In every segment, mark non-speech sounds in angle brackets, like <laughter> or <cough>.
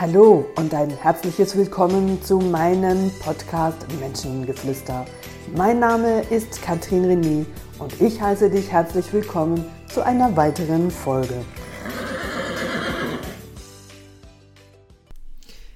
Hallo und ein herzliches Willkommen zu meinem Podcast Menschengeflüster. Mein Name ist Katrin René und ich heiße dich herzlich willkommen zu einer weiteren Folge.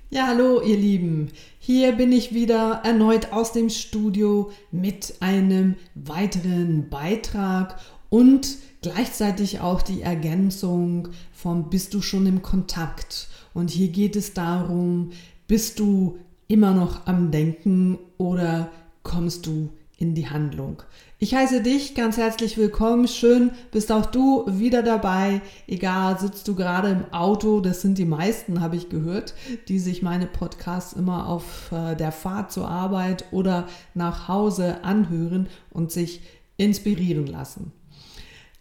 Ja, hallo ihr Lieben. Hier bin ich wieder erneut aus dem Studio mit einem weiteren Beitrag und gleichzeitig auch die Ergänzung vom Bist du schon im Kontakt? Und hier geht es darum, bist du immer noch am Denken oder kommst du in die Handlung? Ich heiße dich ganz herzlich willkommen. Schön, bist auch du wieder dabei. Egal, sitzt du gerade im Auto, das sind die meisten, habe ich gehört, die sich meine Podcasts immer auf äh, der Fahrt zur Arbeit oder nach Hause anhören und sich inspirieren lassen.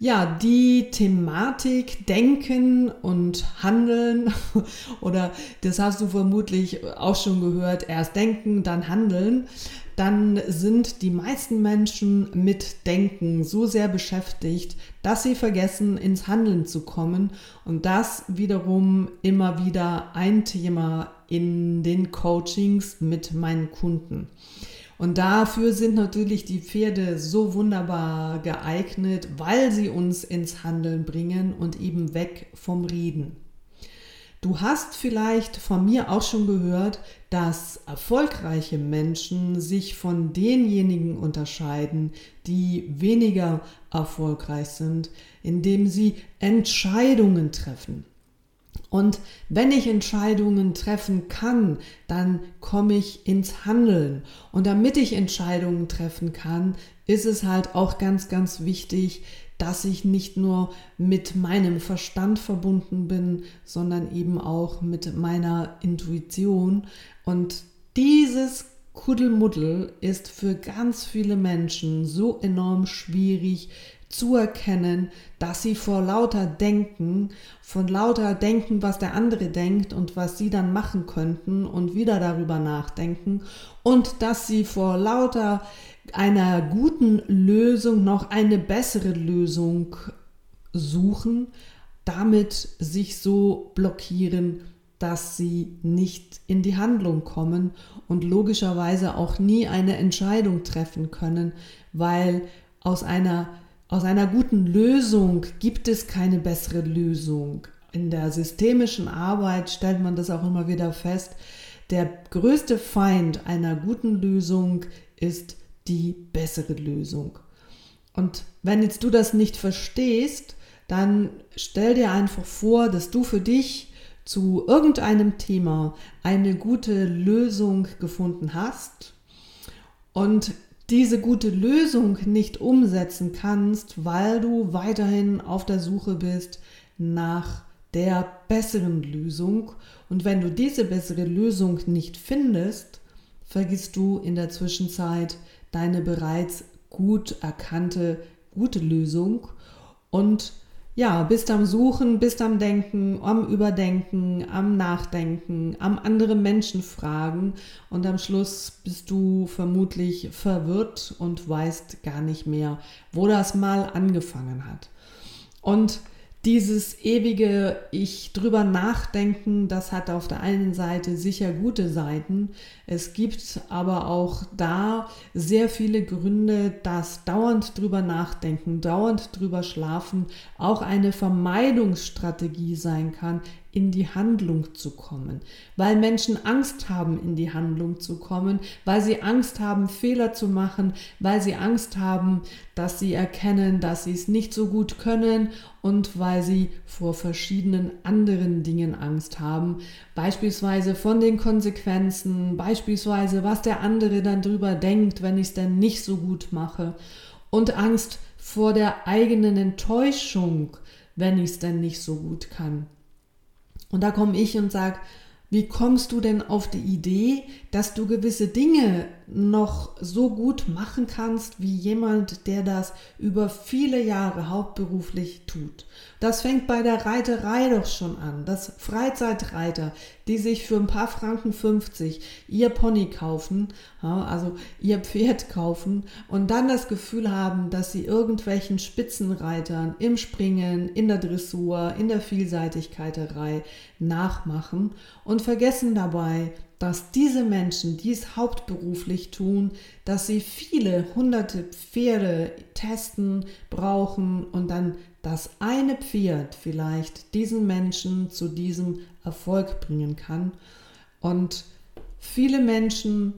Ja, die Thematik Denken und Handeln <laughs> oder das hast du vermutlich auch schon gehört, erst denken, dann handeln, dann sind die meisten Menschen mit Denken so sehr beschäftigt, dass sie vergessen, ins Handeln zu kommen und das wiederum immer wieder ein Thema in den Coachings mit meinen Kunden. Und dafür sind natürlich die Pferde so wunderbar geeignet, weil sie uns ins Handeln bringen und eben weg vom Reden. Du hast vielleicht von mir auch schon gehört, dass erfolgreiche Menschen sich von denjenigen unterscheiden, die weniger erfolgreich sind, indem sie Entscheidungen treffen. Und wenn ich Entscheidungen treffen kann, dann komme ich ins Handeln. Und damit ich Entscheidungen treffen kann, ist es halt auch ganz, ganz wichtig, dass ich nicht nur mit meinem Verstand verbunden bin, sondern eben auch mit meiner Intuition. Und dieses Kuddelmuddel ist für ganz viele Menschen so enorm schwierig zu erkennen, dass sie vor lauter Denken, von lauter Denken, was der andere denkt und was sie dann machen könnten und wieder darüber nachdenken und dass sie vor lauter einer guten Lösung noch eine bessere Lösung suchen, damit sich so blockieren, dass sie nicht in die Handlung kommen und logischerweise auch nie eine Entscheidung treffen können, weil aus einer aus einer guten Lösung gibt es keine bessere Lösung. In der systemischen Arbeit stellt man das auch immer wieder fest. Der größte Feind einer guten Lösung ist die bessere Lösung. Und wenn jetzt du das nicht verstehst, dann stell dir einfach vor, dass du für dich zu irgendeinem Thema eine gute Lösung gefunden hast und diese gute Lösung nicht umsetzen kannst, weil du weiterhin auf der Suche bist nach der besseren Lösung. Und wenn du diese bessere Lösung nicht findest, vergisst du in der Zwischenzeit deine bereits gut erkannte gute Lösung und ja, bist am Suchen, bist am Denken, am Überdenken, am Nachdenken, am andere Menschen fragen und am Schluss bist du vermutlich verwirrt und weißt gar nicht mehr, wo das mal angefangen hat. Und dieses ewige Ich drüber nachdenken, das hat auf der einen Seite sicher gute Seiten. Es gibt aber auch da sehr viele Gründe, dass dauernd drüber nachdenken, dauernd drüber schlafen auch eine Vermeidungsstrategie sein kann, in die Handlung zu kommen, weil Menschen Angst haben, in die Handlung zu kommen, weil sie Angst haben, Fehler zu machen, weil sie Angst haben, dass sie erkennen, dass sie es nicht so gut können und weil sie vor verschiedenen anderen Dingen Angst haben, beispielsweise von den Konsequenzen, beispielsweise was der andere dann drüber denkt, wenn ich es denn nicht so gut mache. Und Angst vor der eigenen Enttäuschung, wenn ich es denn nicht so gut kann. Und da komme ich und sage, wie kommst du denn auf die Idee, dass du gewisse Dinge noch so gut machen kannst wie jemand, der das über viele Jahre hauptberuflich tut? Das fängt bei der Reiterei doch schon an, dass Freizeitreiter die sich für ein paar Franken 50 ihr Pony kaufen, also ihr Pferd kaufen und dann das Gefühl haben, dass sie irgendwelchen Spitzenreitern im Springen, in der Dressur, in der Vielseitigkeiterei nachmachen und vergessen dabei, dass diese Menschen dies hauptberuflich tun, dass sie viele hunderte Pferde testen, brauchen und dann das eine Pferd vielleicht diesen Menschen zu diesem Erfolg bringen kann. Und viele Menschen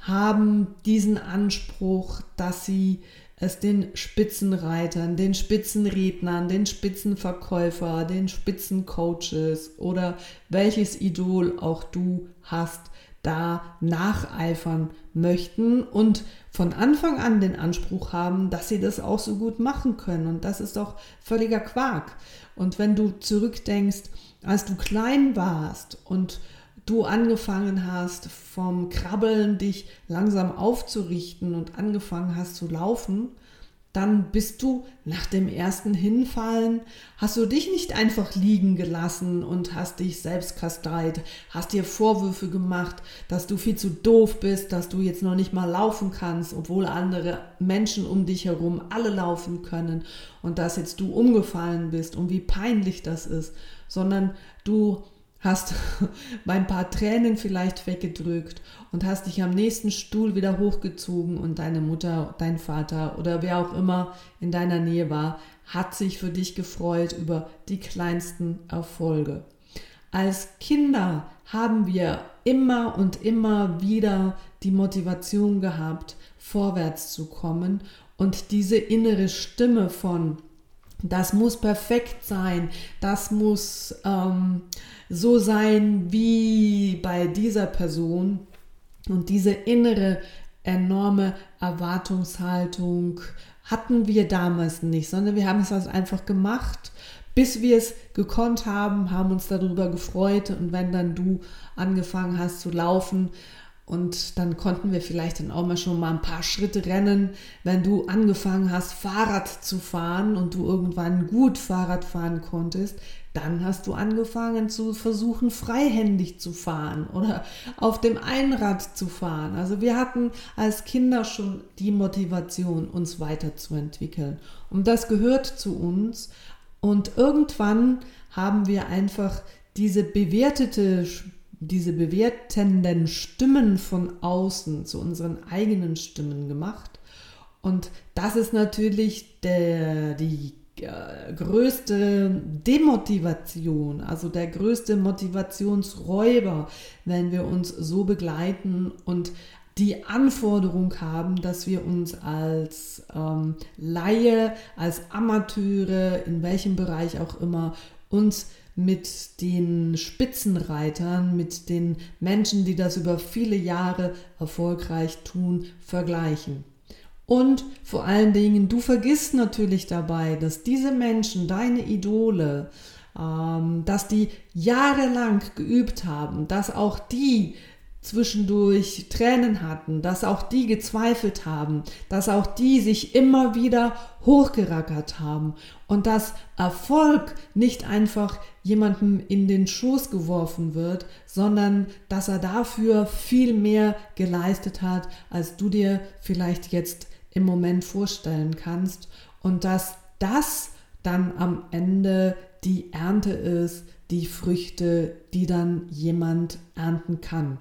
haben diesen Anspruch, dass sie es den Spitzenreitern, den Spitzenrednern, den Spitzenverkäufer, den Spitzencoaches oder welches Idol auch du hast, da nacheifern möchten und von Anfang an den Anspruch haben, dass sie das auch so gut machen können. Und das ist doch völliger Quark. Und wenn du zurückdenkst, als du klein warst und du angefangen hast, vom Krabbeln dich langsam aufzurichten und angefangen hast zu laufen, dann bist du nach dem ersten Hinfallen, hast du dich nicht einfach liegen gelassen und hast dich selbst kasteit, hast dir Vorwürfe gemacht, dass du viel zu doof bist, dass du jetzt noch nicht mal laufen kannst, obwohl andere Menschen um dich herum alle laufen können und dass jetzt du umgefallen bist und wie peinlich das ist, sondern du hast <laughs> ein paar Tränen vielleicht weggedrückt und hast dich am nächsten Stuhl wieder hochgezogen und deine Mutter, dein Vater oder wer auch immer in deiner Nähe war, hat sich für dich gefreut über die kleinsten Erfolge. Als Kinder haben wir immer und immer wieder die Motivation gehabt, vorwärts zu kommen und diese innere Stimme von das muss perfekt sein, das muss ähm, so sein wie bei dieser Person. Und diese innere enorme Erwartungshaltung hatten wir damals nicht, sondern wir haben es also einfach gemacht, bis wir es gekonnt haben, haben uns darüber gefreut und wenn dann du angefangen hast zu laufen, und dann konnten wir vielleicht dann auch mal schon mal ein paar Schritte rennen, wenn du angefangen hast, Fahrrad zu fahren und du irgendwann gut Fahrrad fahren konntest, dann hast du angefangen zu versuchen, freihändig zu fahren oder auf dem Einrad zu fahren. Also wir hatten als Kinder schon die Motivation, uns weiterzuentwickeln. Und das gehört zu uns. Und irgendwann haben wir einfach diese bewertete diese bewertenden Stimmen von außen zu unseren eigenen Stimmen gemacht. Und das ist natürlich der, die äh, größte Demotivation, also der größte Motivationsräuber, wenn wir uns so begleiten und die Anforderung haben, dass wir uns als ähm, Laie, als Amateure, in welchem Bereich auch immer, uns mit den Spitzenreitern, mit den Menschen, die das über viele Jahre erfolgreich tun, vergleichen. Und vor allen Dingen, du vergisst natürlich dabei, dass diese Menschen, deine Idole, ähm, dass die jahrelang geübt haben, dass auch die zwischendurch Tränen hatten, dass auch die gezweifelt haben, dass auch die sich immer wieder hochgerackert haben und dass Erfolg nicht einfach jemandem in den Schoß geworfen wird, sondern dass er dafür viel mehr geleistet hat, als du dir vielleicht jetzt im Moment vorstellen kannst und dass das dann am Ende die Ernte ist, die Früchte, die dann jemand ernten kann.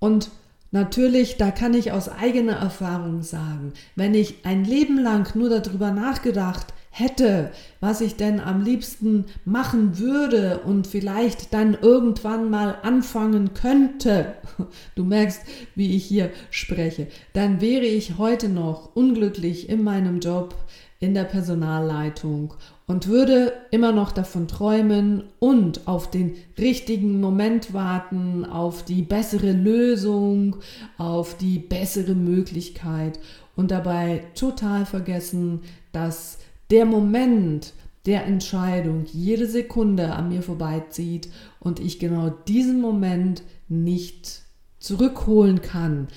Und natürlich, da kann ich aus eigener Erfahrung sagen, wenn ich ein Leben lang nur darüber nachgedacht hätte, was ich denn am liebsten machen würde und vielleicht dann irgendwann mal anfangen könnte, <laughs> du merkst, wie ich hier spreche, dann wäre ich heute noch unglücklich in meinem Job, in der Personalleitung und würde immer noch davon träumen und auf den richtigen Moment warten, auf die bessere Lösung, auf die bessere Möglichkeit und dabei total vergessen, dass der Moment der Entscheidung jede Sekunde an mir vorbeizieht und ich genau diesen Moment nicht zurückholen kann.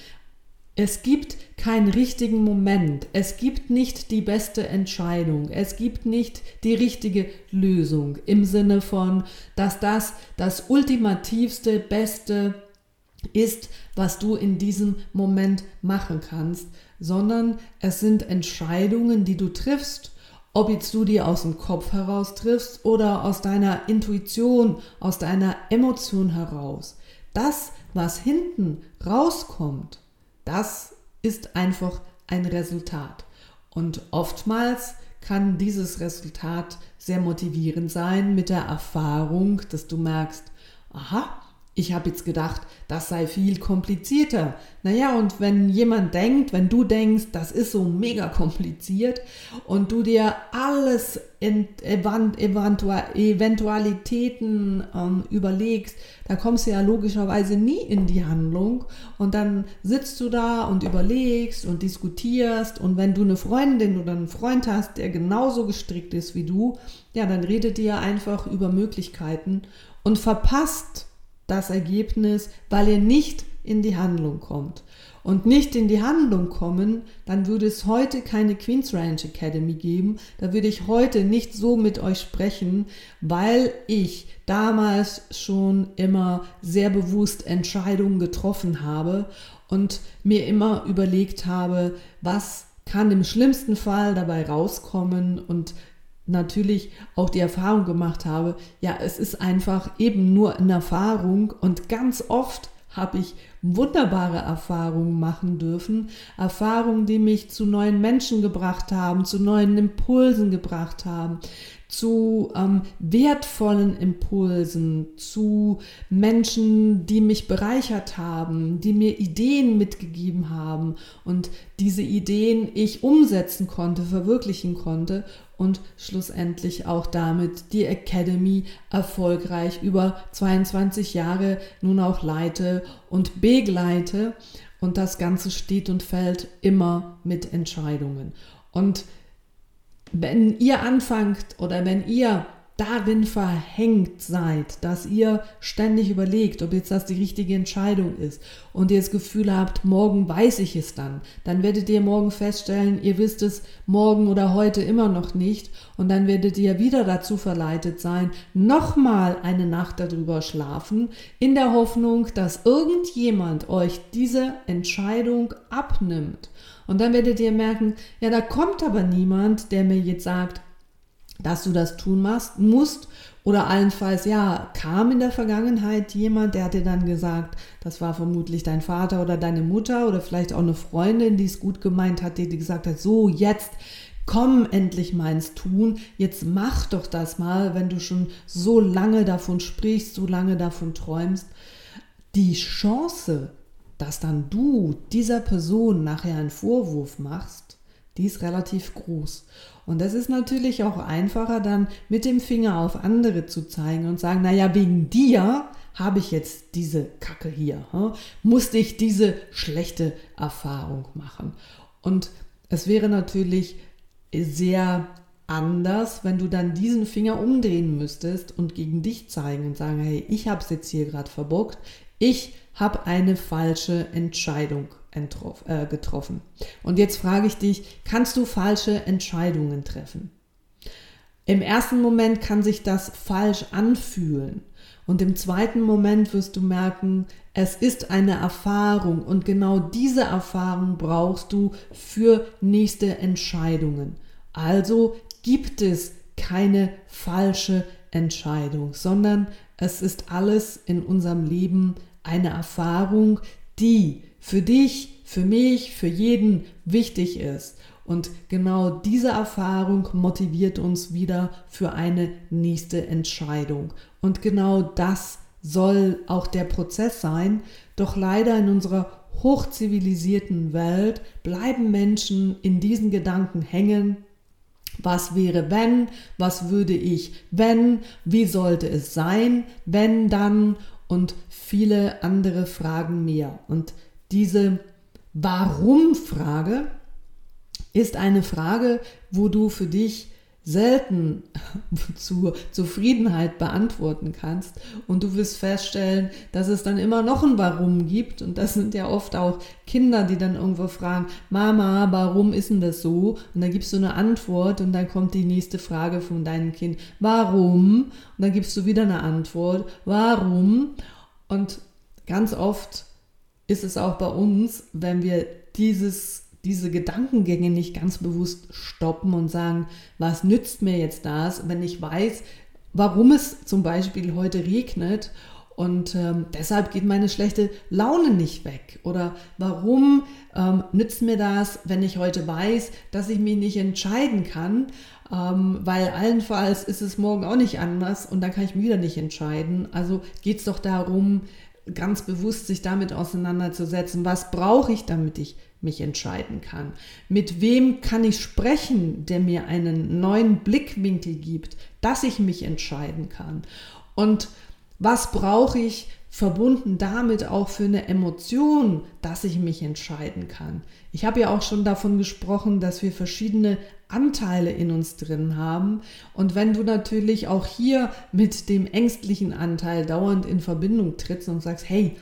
Es gibt keinen richtigen Moment. Es gibt nicht die beste Entscheidung. Es gibt nicht die richtige Lösung im Sinne von, dass das das ultimativste, beste ist, was du in diesem Moment machen kannst, sondern es sind Entscheidungen, die du triffst, ob jetzt du die aus dem Kopf heraus triffst oder aus deiner Intuition, aus deiner Emotion heraus. Das, was hinten rauskommt, das ist einfach ein Resultat. Und oftmals kann dieses Resultat sehr motivierend sein mit der Erfahrung, dass du merkst, aha, ich habe jetzt gedacht, das sei viel komplizierter. Naja, und wenn jemand denkt, wenn du denkst, das ist so mega kompliziert und du dir alles in Eventualitäten ähm, überlegst, da kommst du ja logischerweise nie in die Handlung und dann sitzt du da und überlegst und diskutierst und wenn du eine Freundin oder einen Freund hast, der genauso gestrickt ist wie du, ja, dann redet ihr einfach über Möglichkeiten und verpasst das Ergebnis, weil ihr nicht in die Handlung kommt. Und nicht in die Handlung kommen, dann würde es heute keine Queen's Ranch Academy geben. Da würde ich heute nicht so mit euch sprechen, weil ich damals schon immer sehr bewusst Entscheidungen getroffen habe und mir immer überlegt habe, was kann im schlimmsten Fall dabei rauskommen und natürlich auch die Erfahrung gemacht habe, ja, es ist einfach eben nur eine Erfahrung und ganz oft habe ich wunderbare Erfahrungen machen dürfen, Erfahrungen, die mich zu neuen Menschen gebracht haben, zu neuen Impulsen gebracht haben, zu ähm, wertvollen Impulsen, zu Menschen, die mich bereichert haben, die mir Ideen mitgegeben haben und diese Ideen ich umsetzen konnte, verwirklichen konnte und schlussendlich auch damit die Academy erfolgreich über 22 Jahre nun auch leite und begleite. Und das Ganze steht und fällt immer mit Entscheidungen. Und wenn ihr anfangt oder wenn ihr darin verhängt seid, dass ihr ständig überlegt, ob jetzt das die richtige Entscheidung ist und ihr das Gefühl habt, morgen weiß ich es dann, dann werdet ihr morgen feststellen, ihr wisst es morgen oder heute immer noch nicht und dann werdet ihr wieder dazu verleitet sein, nochmal eine Nacht darüber schlafen, in der Hoffnung, dass irgendjemand euch diese Entscheidung abnimmt. Und dann werdet ihr merken, ja, da kommt aber niemand, der mir jetzt sagt, dass du das tun machst, musst. Oder allenfalls, ja, kam in der Vergangenheit jemand, der hat dir dann gesagt, das war vermutlich dein Vater oder deine Mutter oder vielleicht auch eine Freundin, die es gut gemeint hat, die dir gesagt hat, so jetzt komm endlich mal ins Tun, jetzt mach doch das mal, wenn du schon so lange davon sprichst, so lange davon träumst. Die Chance, dass dann du dieser Person nachher einen Vorwurf machst, die ist relativ groß. Und das ist natürlich auch einfacher, dann mit dem Finger auf andere zu zeigen und sagen, naja, wegen dir habe ich jetzt diese Kacke hier, hm? musste ich diese schlechte Erfahrung machen. Und es wäre natürlich sehr anders, wenn du dann diesen Finger umdrehen müsstest und gegen dich zeigen und sagen, hey, ich habe es jetzt hier gerade verbockt, ich habe eine falsche Entscheidung äh, getroffen. Und jetzt frage ich dich, kannst du falsche Entscheidungen treffen? Im ersten Moment kann sich das falsch anfühlen. Und im zweiten Moment wirst du merken, es ist eine Erfahrung und genau diese Erfahrung brauchst du für nächste Entscheidungen. Also gibt es keine falsche Entscheidung, sondern es ist alles in unserem Leben eine Erfahrung, die für dich, für mich, für jeden wichtig ist. Und genau diese Erfahrung motiviert uns wieder für eine nächste Entscheidung. Und genau das soll auch der Prozess sein. Doch leider in unserer hochzivilisierten Welt bleiben Menschen in diesen Gedanken hängen. Was wäre wenn? Was würde ich wenn? Wie sollte es sein? Wenn dann? Und viele andere Fragen mehr. Und diese Warum-Frage ist eine Frage, wo du für dich selten <laughs> zur Zufriedenheit beantworten kannst. Und du wirst feststellen, dass es dann immer noch ein Warum gibt. Und das sind ja oft auch Kinder, die dann irgendwo fragen, Mama, warum ist denn das so? Und dann gibst du eine Antwort und dann kommt die nächste Frage von deinem Kind, warum? Und dann gibst du wieder eine Antwort, warum? Und ganz oft ist es auch bei uns, wenn wir dieses diese Gedankengänge nicht ganz bewusst stoppen und sagen, was nützt mir jetzt das, wenn ich weiß, warum es zum Beispiel heute regnet und ähm, deshalb geht meine schlechte Laune nicht weg. Oder warum ähm, nützt mir das, wenn ich heute weiß, dass ich mich nicht entscheiden kann, ähm, weil allenfalls ist es morgen auch nicht anders und dann kann ich mich wieder nicht entscheiden. Also geht es doch darum, ganz bewusst sich damit auseinanderzusetzen, was brauche ich, damit ich mich entscheiden kann. Mit wem kann ich sprechen, der mir einen neuen Blickwinkel gibt, dass ich mich entscheiden kann. Und was brauche ich verbunden damit auch für eine Emotion, dass ich mich entscheiden kann. Ich habe ja auch schon davon gesprochen, dass wir verschiedene Anteile in uns drin haben. Und wenn du natürlich auch hier mit dem ängstlichen Anteil dauernd in Verbindung trittst und sagst, hey,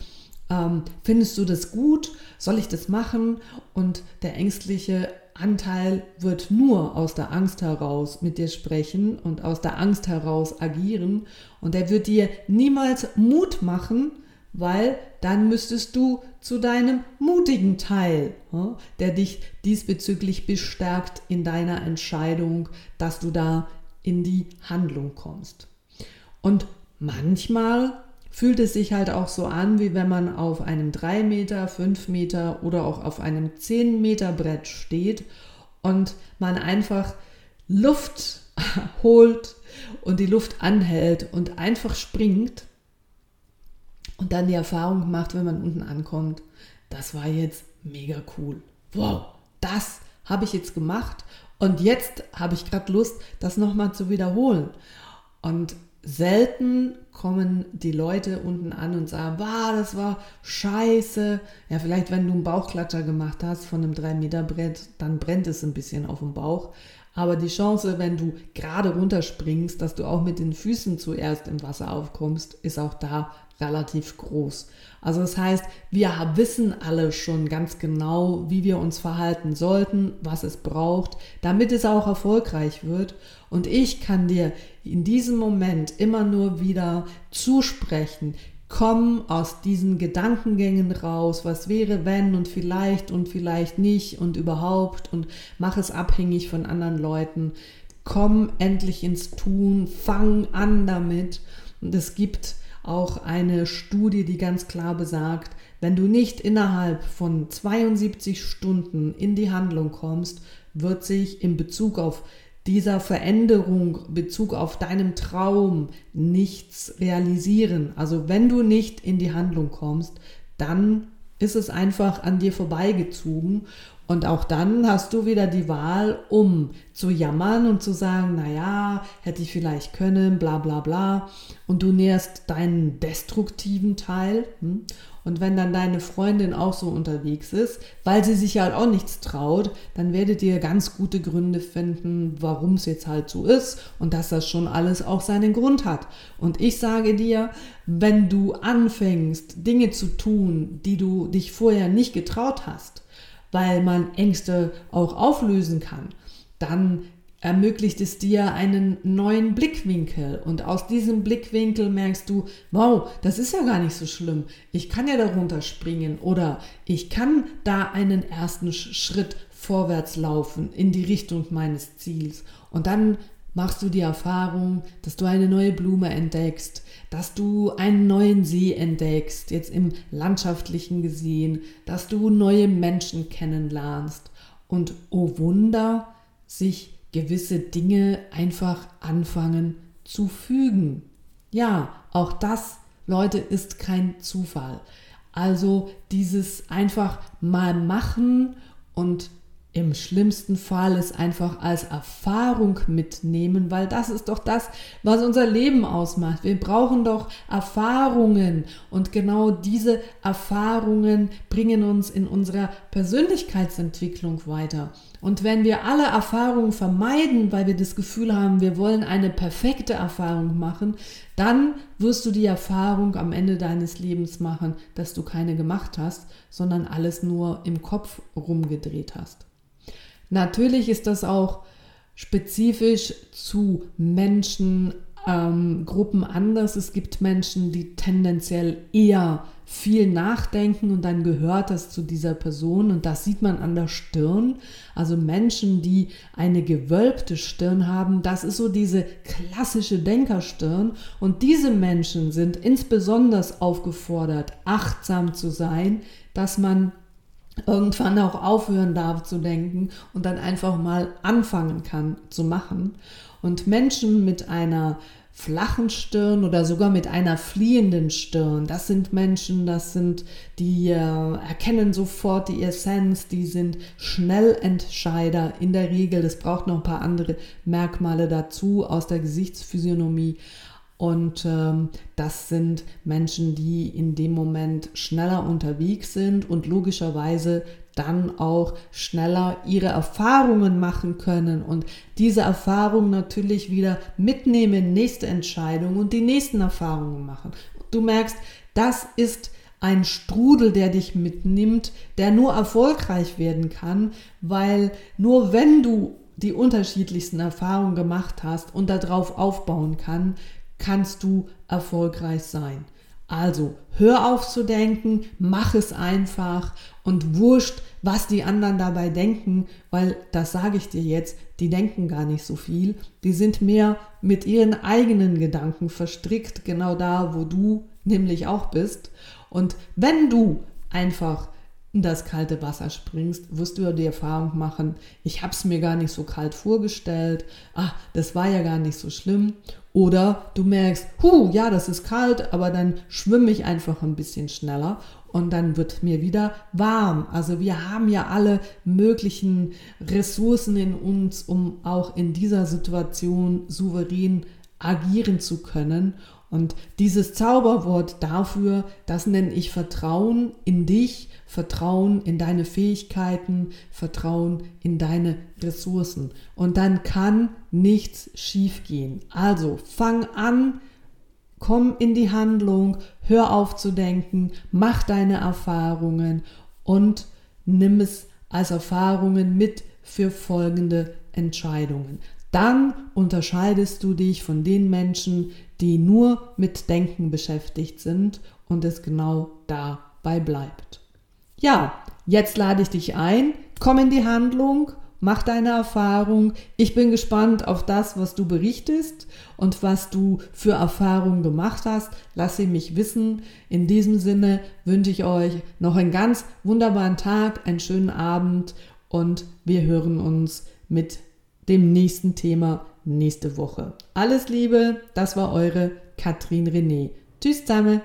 ähm, findest du das gut? Soll ich das machen? Und der ängstliche Anteil wird nur aus der Angst heraus mit dir sprechen und aus der Angst heraus agieren. Und er wird dir niemals Mut machen, weil dann müsstest du zu deinem mutigen Teil, der dich diesbezüglich bestärkt in deiner Entscheidung, dass du da in die Handlung kommst. Und manchmal fühlt es sich halt auch so an, wie wenn man auf einem 3 Meter, 5 Meter oder auch auf einem 10 Meter Brett steht und man einfach Luft <laughs> holt und die Luft anhält und einfach springt und dann die Erfahrung macht, wenn man unten ankommt, das war jetzt mega cool. Wow, das habe ich jetzt gemacht und jetzt habe ich gerade Lust, das nochmal zu wiederholen. Und selten kommen die Leute unten an und sagen, wow, das war scheiße. Ja, vielleicht wenn du einen Bauchklatscher gemacht hast von einem 3-Meter-Brett, dann brennt es ein bisschen auf dem Bauch. Aber die Chance, wenn du gerade runterspringst, dass du auch mit den Füßen zuerst im Wasser aufkommst, ist auch da relativ groß. Also das heißt, wir wissen alle schon ganz genau, wie wir uns verhalten sollten, was es braucht, damit es auch erfolgreich wird. Und ich kann dir in diesem Moment immer nur wieder zusprechen, komm aus diesen Gedankengängen raus, was wäre wenn und vielleicht und vielleicht nicht und überhaupt und mach es abhängig von anderen Leuten. Komm endlich ins Tun, fang an damit. Und es gibt auch eine Studie, die ganz klar besagt, wenn du nicht innerhalb von 72 Stunden in die Handlung kommst, wird sich in Bezug auf dieser Veränderung, Bezug auf deinem Traum nichts realisieren. Also wenn du nicht in die Handlung kommst, dann ist es einfach an dir vorbeigezogen und auch dann hast du wieder die Wahl, um zu jammern und zu sagen, naja, hätte ich vielleicht können, bla bla bla. Und du nährst deinen destruktiven Teil. Hm? Und wenn dann deine Freundin auch so unterwegs ist, weil sie sich halt auch nichts traut, dann werdet ihr ganz gute Gründe finden, warum es jetzt halt so ist und dass das schon alles auch seinen Grund hat. Und ich sage dir, wenn du anfängst, Dinge zu tun, die du dich vorher nicht getraut hast, weil man Ängste auch auflösen kann, dann ermöglicht es dir einen neuen Blickwinkel. Und aus diesem Blickwinkel merkst du, wow, das ist ja gar nicht so schlimm. Ich kann ja darunter springen oder ich kann da einen ersten Schritt vorwärts laufen in die Richtung meines Ziels. Und dann machst du die Erfahrung, dass du eine neue Blume entdeckst, dass du einen neuen See entdeckst, jetzt im landschaftlichen gesehen, dass du neue Menschen kennenlernst und oh Wunder, sich gewisse Dinge einfach anfangen zu fügen. Ja, auch das, Leute, ist kein Zufall. Also dieses einfach mal machen und im schlimmsten Fall es einfach als Erfahrung mitnehmen, weil das ist doch das, was unser Leben ausmacht. Wir brauchen doch Erfahrungen und genau diese Erfahrungen bringen uns in unserer Persönlichkeitsentwicklung weiter. Und wenn wir alle Erfahrungen vermeiden, weil wir das Gefühl haben, wir wollen eine perfekte Erfahrung machen, dann wirst du die Erfahrung am Ende deines Lebens machen, dass du keine gemacht hast, sondern alles nur im Kopf rumgedreht hast. Natürlich ist das auch spezifisch zu Menschen, ähm, Gruppen anders. Es gibt Menschen, die tendenziell eher viel nachdenken und dann gehört das zu dieser Person und das sieht man an der Stirn. Also Menschen, die eine gewölbte Stirn haben, das ist so diese klassische Denkerstirn und diese Menschen sind insbesondere aufgefordert, achtsam zu sein, dass man irgendwann auch aufhören darf zu denken und dann einfach mal anfangen kann zu machen. Und Menschen mit einer flachen Stirn oder sogar mit einer fliehenden Stirn. Das sind Menschen, das sind, die äh, erkennen sofort die Essenz, die sind Schnellentscheider in der Regel. Es braucht noch ein paar andere Merkmale dazu aus der Gesichtsphysiognomie. Und ähm, das sind Menschen, die in dem Moment schneller unterwegs sind und logischerweise dann auch schneller ihre Erfahrungen machen können und diese Erfahrungen natürlich wieder mitnehmen, nächste Entscheidung und die nächsten Erfahrungen machen. Du merkst, das ist ein Strudel, der dich mitnimmt, der nur erfolgreich werden kann, weil nur wenn du die unterschiedlichsten Erfahrungen gemacht hast und darauf aufbauen kann, kannst du erfolgreich sein. Also hör auf zu denken, mach es einfach und wurscht, was die anderen dabei denken, weil das sage ich dir jetzt, die denken gar nicht so viel. Die sind mehr mit ihren eigenen Gedanken verstrickt, genau da, wo du nämlich auch bist. Und wenn du einfach in das kalte Wasser springst, wirst du ja die Erfahrung machen, ich habe es mir gar nicht so kalt vorgestellt, ah, das war ja gar nicht so schlimm. Oder du merkst, hu, ja, das ist kalt, aber dann schwimme ich einfach ein bisschen schneller und dann wird mir wieder warm. Also wir haben ja alle möglichen Ressourcen in uns, um auch in dieser Situation souverän agieren zu können. Und dieses Zauberwort dafür, das nenne ich Vertrauen in dich, Vertrauen in deine Fähigkeiten, Vertrauen in deine Ressourcen. Und dann kann nichts schiefgehen. Also fang an, komm in die Handlung, hör auf zu denken, mach deine Erfahrungen und nimm es als Erfahrungen mit für folgende Entscheidungen. Dann unterscheidest du dich von den Menschen, die nur mit Denken beschäftigt sind und es genau dabei bleibt. Ja, jetzt lade ich dich ein, komm in die Handlung, mach deine Erfahrung. Ich bin gespannt auf das, was du berichtest und was du für Erfahrungen gemacht hast. Lass sie mich wissen. In diesem Sinne wünsche ich euch noch einen ganz wunderbaren Tag, einen schönen Abend und wir hören uns mit dem nächsten Thema nächste Woche. Alles Liebe, das war eure Katrin René. Tschüss zusammen.